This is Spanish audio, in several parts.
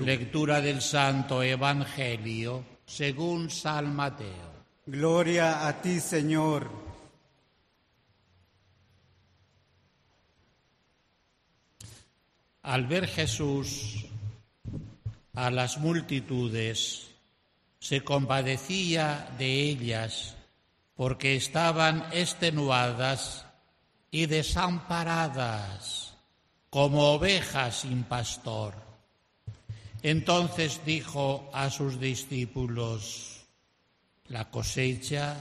Lectura del Santo Evangelio según San Mateo. Gloria a ti, Señor. Al ver Jesús a las multitudes, se compadecía de ellas porque estaban extenuadas y desamparadas como ovejas sin pastor. Entonces dijo a sus discípulos, la cosecha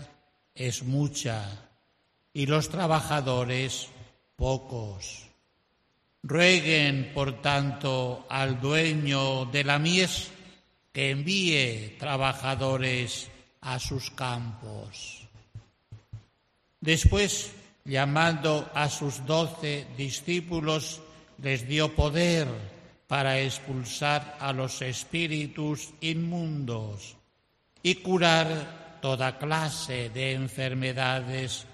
es mucha y los trabajadores pocos. Rueguen, por tanto, al dueño de la mies que envíe trabajadores a sus campos. Después, llamando a sus doce discípulos, les dio poder para expulsar a los espíritus inmundos y curar toda clase de enfermedades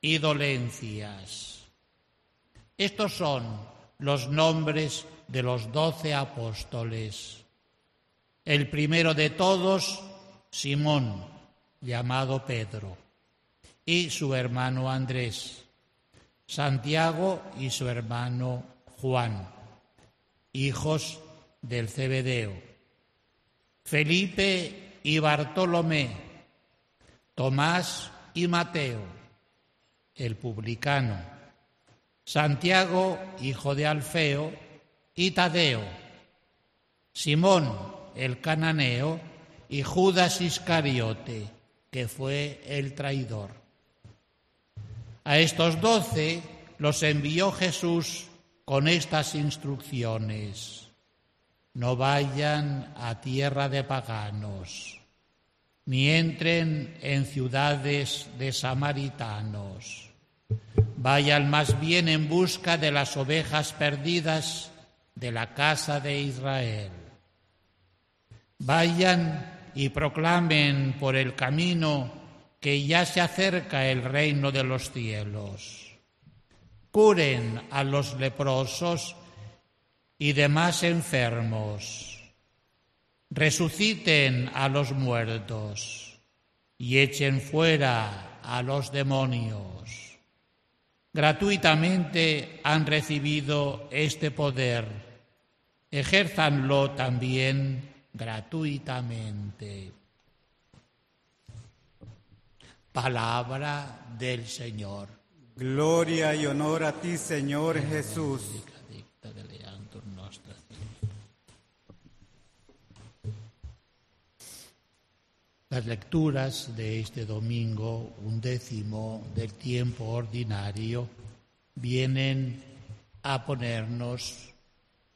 y dolencias. Estos son los nombres de los doce apóstoles. El primero de todos, Simón, llamado Pedro, y su hermano Andrés, Santiago y su hermano Juan, hijos del Cebedeo, Felipe y Bartolomé, Tomás y Mateo, el publicano, Santiago, hijo de Alfeo, y Tadeo, Simón, el cananeo, y Judas Iscariote, que fue el traidor. A estos doce los envió Jesús con estas instrucciones. No vayan a tierra de paganos, ni entren en ciudades de samaritanos Vayan más bien en busca de las ovejas perdidas de la casa de Israel. Vayan y proclamen por el camino que ya se acerca el reino de los cielos. Curen a los leprosos y demás enfermos. Resuciten a los muertos y echen fuera a los demonios gratuitamente han recibido este poder, ejérzanlo también gratuitamente. Palabra del Señor. Gloria y honor a ti, Señor Jesús. Las lecturas de este domingo, un décimo del tiempo ordinario, vienen a ponernos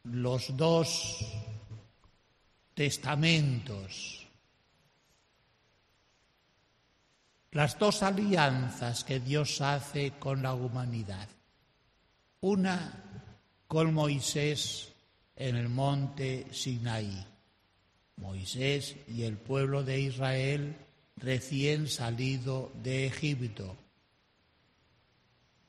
los dos testamentos, las dos alianzas que Dios hace con la humanidad. Una con Moisés en el monte Sinaí Moisés y el pueblo de Israel recién salido de Egipto.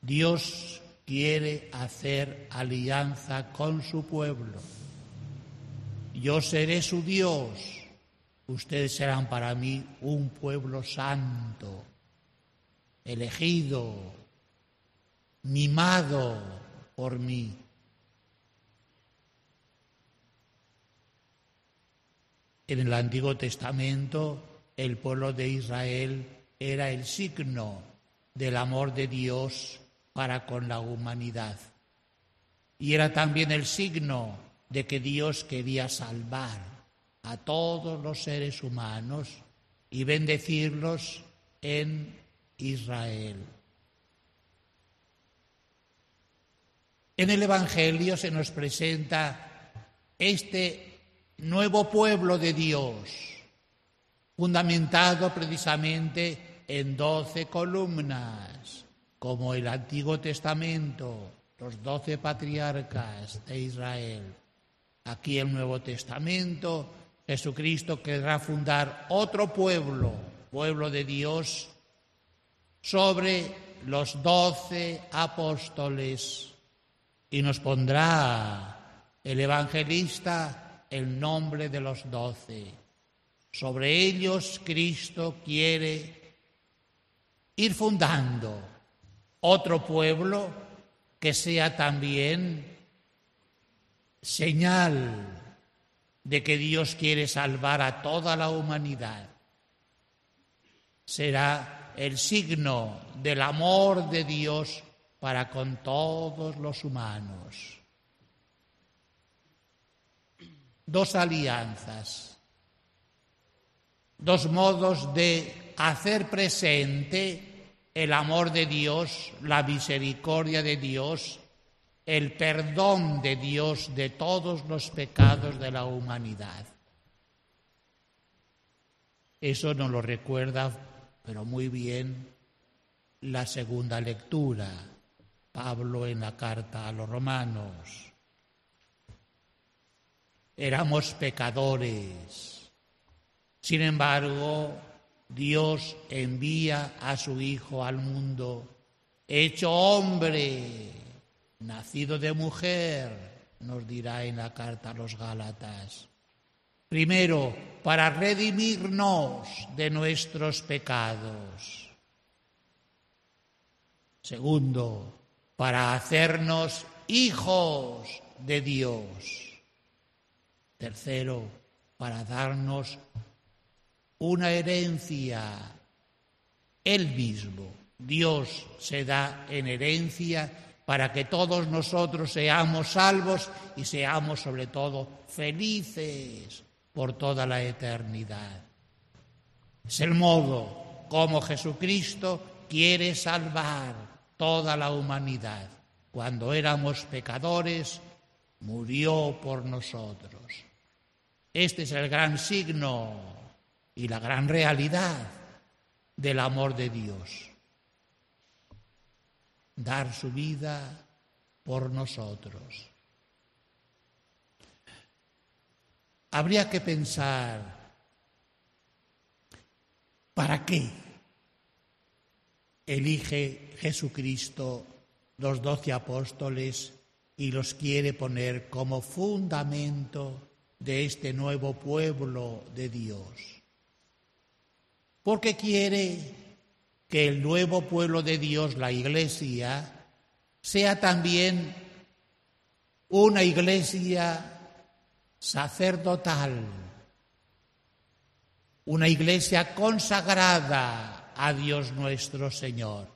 Dios quiere hacer alianza con su pueblo. Yo seré su Dios, ustedes serán para mí un pueblo santo, elegido, mimado por mí. En el Antiguo Testamento el pueblo de Israel era el signo del amor de Dios para con la humanidad. Y era también el signo de que Dios quería salvar a todos los seres humanos y bendecirlos en Israel. En el Evangelio se nos presenta este nuevo pueblo de Dios, fundamentado precisamente en doce columnas, como el Antiguo Testamento, los doce patriarcas de Israel. Aquí el Nuevo Testamento, Jesucristo querrá fundar otro pueblo, pueblo de Dios, sobre los doce apóstoles y nos pondrá el evangelista el nombre de los doce. Sobre ellos Cristo quiere ir fundando otro pueblo que sea también señal de que Dios quiere salvar a toda la humanidad. Será el signo del amor de Dios para con todos los humanos. Dos alianzas, dos modos de hacer presente el amor de Dios, la misericordia de Dios, el perdón de Dios de todos los pecados de la humanidad. Eso nos lo recuerda, pero muy bien, la segunda lectura Pablo en la carta a los romanos. Éramos pecadores. Sin embargo, Dios envía a su Hijo al mundo, hecho hombre, nacido de mujer, nos dirá en la carta a los Gálatas. Primero, para redimirnos de nuestros pecados. Segundo, para hacernos hijos de Dios. Tercero, para darnos una herencia, Él mismo. Dios se da en herencia para que todos nosotros seamos salvos y seamos sobre todo felices por toda la eternidad. Es el modo como Jesucristo quiere salvar toda la humanidad. Cuando éramos pecadores, murió por nosotros. Este es el gran signo y la gran realidad del amor de Dios. Dar su vida por nosotros. Habría que pensar, ¿para qué elige Jesucristo los doce apóstoles y los quiere poner como fundamento de este nuevo pueblo de Dios. Porque quiere que el nuevo pueblo de Dios, la iglesia, sea también una iglesia sacerdotal, una iglesia consagrada a Dios nuestro Señor.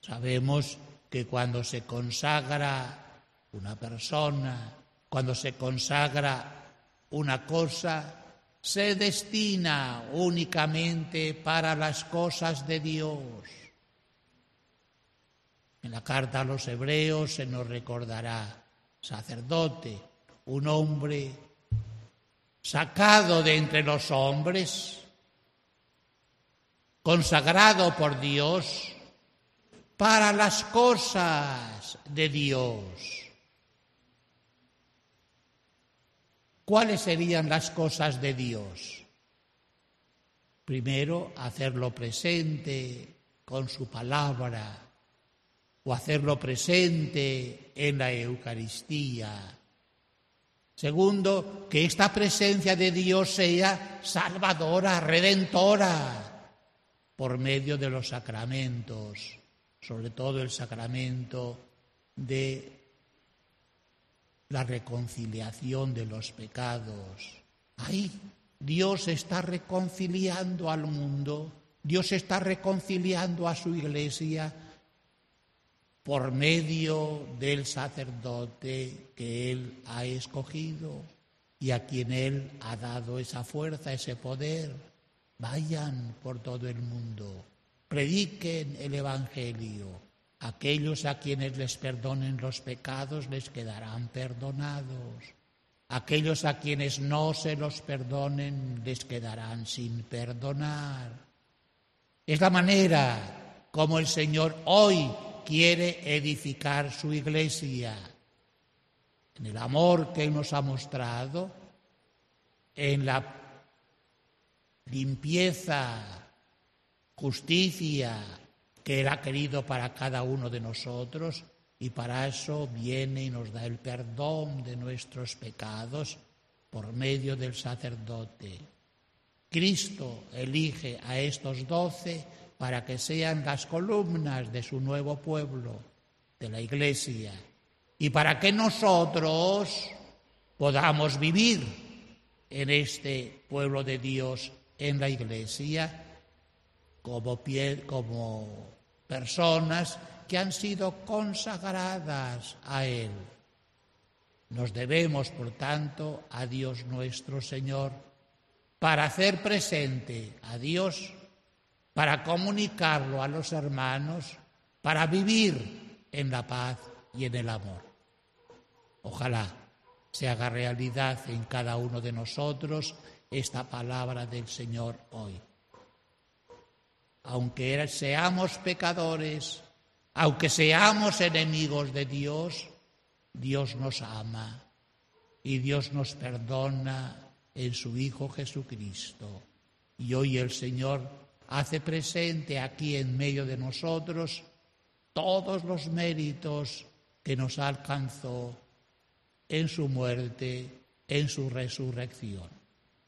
Sabemos que cuando se consagra una persona, cuando se consagra una cosa, se destina únicamente para las cosas de Dios. En la carta a los hebreos se nos recordará sacerdote, un hombre sacado de entre los hombres, consagrado por Dios, para las cosas de Dios. ¿Cuáles serían las cosas de Dios? Primero, hacerlo presente con su palabra o hacerlo presente en la Eucaristía. Segundo, que esta presencia de Dios sea salvadora, redentora, por medio de los sacramentos sobre todo el sacramento de la reconciliación de los pecados. Ahí Dios está reconciliando al mundo, Dios está reconciliando a su iglesia por medio del sacerdote que Él ha escogido y a quien Él ha dado esa fuerza, ese poder. Vayan por todo el mundo prediquen el Evangelio. Aquellos a quienes les perdonen los pecados les quedarán perdonados. Aquellos a quienes no se los perdonen les quedarán sin perdonar. Es la manera como el Señor hoy quiere edificar su iglesia. En el amor que nos ha mostrado, en la limpieza justicia que Él ha querido para cada uno de nosotros, y para eso viene y nos da el perdón de nuestros pecados por medio del sacerdote. Cristo elige a estos doce para que sean las columnas de su nuevo pueblo, de la Iglesia, y para que nosotros podamos vivir en este pueblo de Dios, en la Iglesia, como, como personas que han sido consagradas a Él. Nos debemos, por tanto, a Dios nuestro Señor, para hacer presente a Dios, para comunicarlo a los hermanos, para vivir en la paz y en el amor. Ojalá se haga realidad en cada uno de nosotros esta palabra del Señor hoy. Aunque seamos pecadores, aunque seamos enemigos de Dios, Dios nos ama y Dios nos perdona en su Hijo Jesucristo. Y hoy el Señor hace presente aquí en medio de nosotros todos los méritos que nos alcanzó en su muerte, en su resurrección.